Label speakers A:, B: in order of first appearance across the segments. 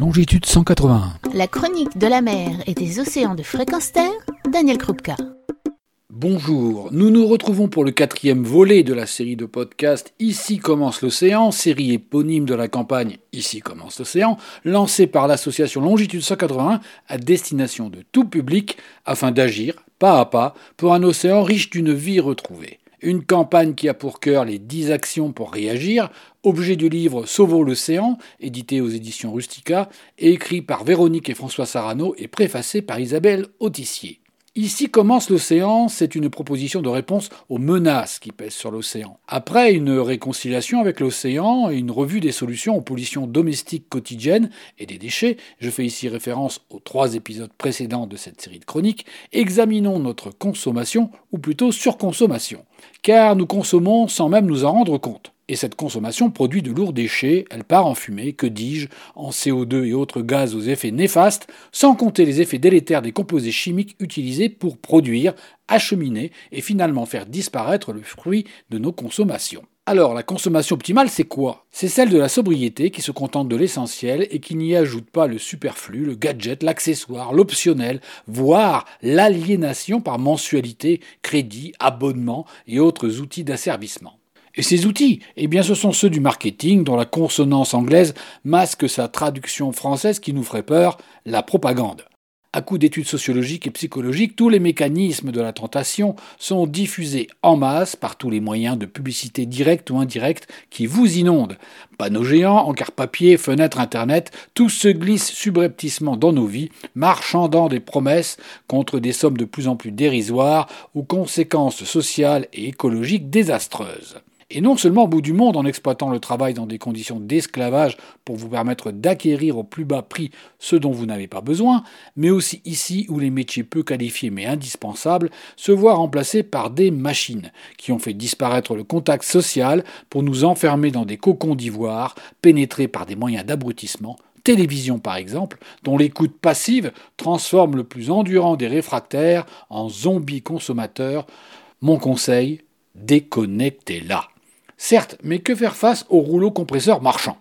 A: longitude 181.
B: La chronique de la mer et des océans de fréquence terre, Daniel Krupka.
A: Bonjour, nous nous retrouvons pour le quatrième volet de la série de podcasts Ici commence l'océan, série éponyme de la campagne Ici commence l'océan, lancée par l'association Longitude 181 à destination de tout public afin d'agir, pas à pas, pour un océan riche d'une vie retrouvée. Une campagne qui a pour cœur les 10 actions pour réagir, objet du livre Sauvons l'océan, édité aux éditions Rustica, et écrit par Véronique et François Sarano et préfacé par Isabelle Autissier. Ici commence l'océan, c'est une proposition de réponse aux menaces qui pèsent sur l'océan. Après une réconciliation avec l'océan et une revue des solutions aux pollutions domestiques quotidiennes et des déchets, je fais ici référence aux trois épisodes précédents de cette série de chroniques, examinons notre consommation, ou plutôt surconsommation. Car nous consommons sans même nous en rendre compte. Et cette consommation produit de lourds déchets, elle part en fumée, que dis-je, en CO2 et autres gaz aux effets néfastes, sans compter les effets délétères des composés chimiques utilisés pour produire, acheminer et finalement faire disparaître le fruit de nos consommations. Alors, la consommation optimale, c'est quoi? C'est celle de la sobriété qui se contente de l'essentiel et qui n'y ajoute pas le superflu, le gadget, l'accessoire, l'optionnel, voire l'aliénation par mensualité, crédit, abonnement et autres outils d'asservissement. Et ces outils, eh bien, ce sont ceux du marketing dont la consonance anglaise masque sa traduction française qui nous ferait peur, la propagande. À coup d'études sociologiques et psychologiques, tous les mécanismes de la tentation sont diffusés en masse par tous les moyens de publicité directe ou indirecte qui vous inondent. Panneaux géants, encarts papier, fenêtres internet, tout se glisse subrepticement dans nos vies, marchandant des promesses contre des sommes de plus en plus dérisoires ou conséquences sociales et écologiques désastreuses et non seulement au bout du monde en exploitant le travail dans des conditions d'esclavage pour vous permettre d'acquérir au plus bas prix ce dont vous n'avez pas besoin, mais aussi ici où les métiers peu qualifiés mais indispensables se voient remplacés par des machines qui ont fait disparaître le contact social pour nous enfermer dans des cocons d'ivoire pénétrés par des moyens d'abrutissement télévision par exemple, dont l'écoute passive transforme le plus endurant des réfractaires en zombies consommateurs, mon conseil, déconnectez-la. Certes, mais que faire face au rouleau compresseur marchand?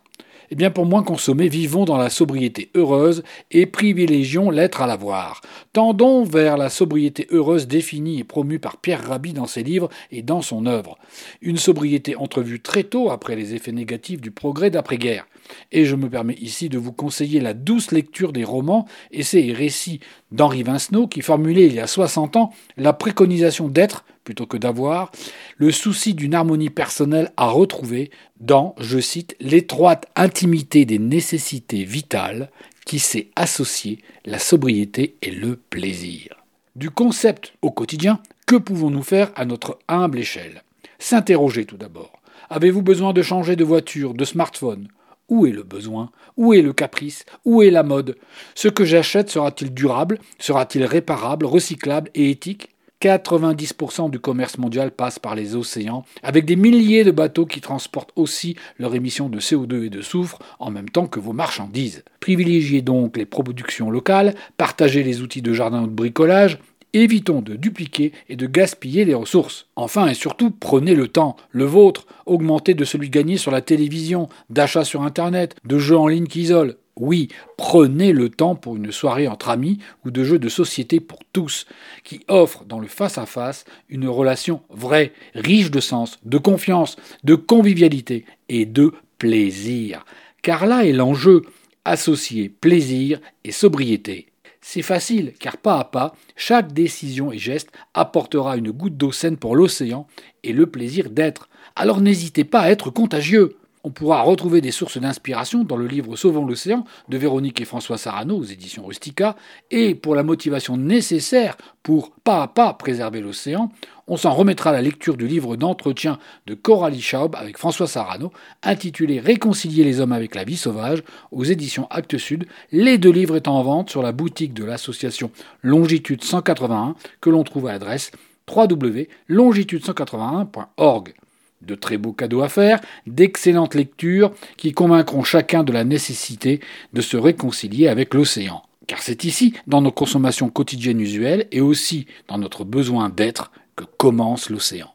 A: Eh bien, pour moins consommer, vivons dans la sobriété heureuse et privilégions l'être à l'avoir. Tendons vers la sobriété heureuse définie et promue par Pierre Rabhi dans ses livres et dans son œuvre. Une sobriété entrevue très tôt après les effets négatifs du progrès d'après-guerre. Et je me permets ici de vous conseiller la douce lecture des romans, essais et récits d'Henri Vincenot qui formulait il y a 60 ans la préconisation d'être plutôt que d'avoir, le souci d'une harmonie personnelle à retrouver dans, je cite, l'étroite intimité des nécessités vitales qui sait associer la sobriété et le plaisir. Du concept au quotidien, que pouvons-nous faire à notre humble échelle? S'interroger tout d'abord. Avez-vous besoin de changer de voiture, de smartphone? Où est le besoin? Où est le caprice? Où est la mode? Ce que j'achète sera-t-il durable? Sera-t-il réparable, recyclable et éthique? 90% du commerce mondial passe par les océans, avec des milliers de bateaux qui transportent aussi leurs émissions de CO2 et de soufre en même temps que vos marchandises. Privilégiez donc les productions locales, partagez les outils de jardin ou de bricolage, évitons de dupliquer et de gaspiller les ressources. Enfin et surtout, prenez le temps, le vôtre, augmentez de celui gagné sur la télévision, d'achat sur Internet, de jeux en ligne qui isolent. Oui, prenez le temps pour une soirée entre amis ou de jeux de société pour tous, qui offre dans le face-à-face une relation vraie, riche de sens, de confiance, de convivialité et de plaisir. Car là est l'enjeu, associer plaisir et sobriété. C'est facile, car pas à pas, chaque décision et geste apportera une goutte d'eau saine pour l'océan et le plaisir d'être. Alors n'hésitez pas à être contagieux. On pourra retrouver des sources d'inspiration dans le livre Sauvons l'océan de Véronique et François Sarano aux éditions Rustica, et pour la motivation nécessaire pour pas à pas préserver l'océan, on s'en remettra à la lecture du livre d'entretien de Coralie Schaub avec François Sarano, intitulé Réconcilier les hommes avec la vie sauvage, aux éditions Actes Sud, les deux livres étant en vente sur la boutique de l'association Longitude 181, que l'on trouve à l'adresse www.longitude181.org de très beaux cadeaux à faire, d'excellentes lectures qui convaincront chacun de la nécessité de se réconcilier avec l'océan. Car c'est ici, dans nos consommations quotidiennes usuelles et aussi dans notre besoin d'être, que commence l'océan.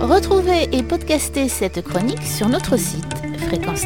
B: Retrouvez et podcastez cette chronique sur notre site fréquence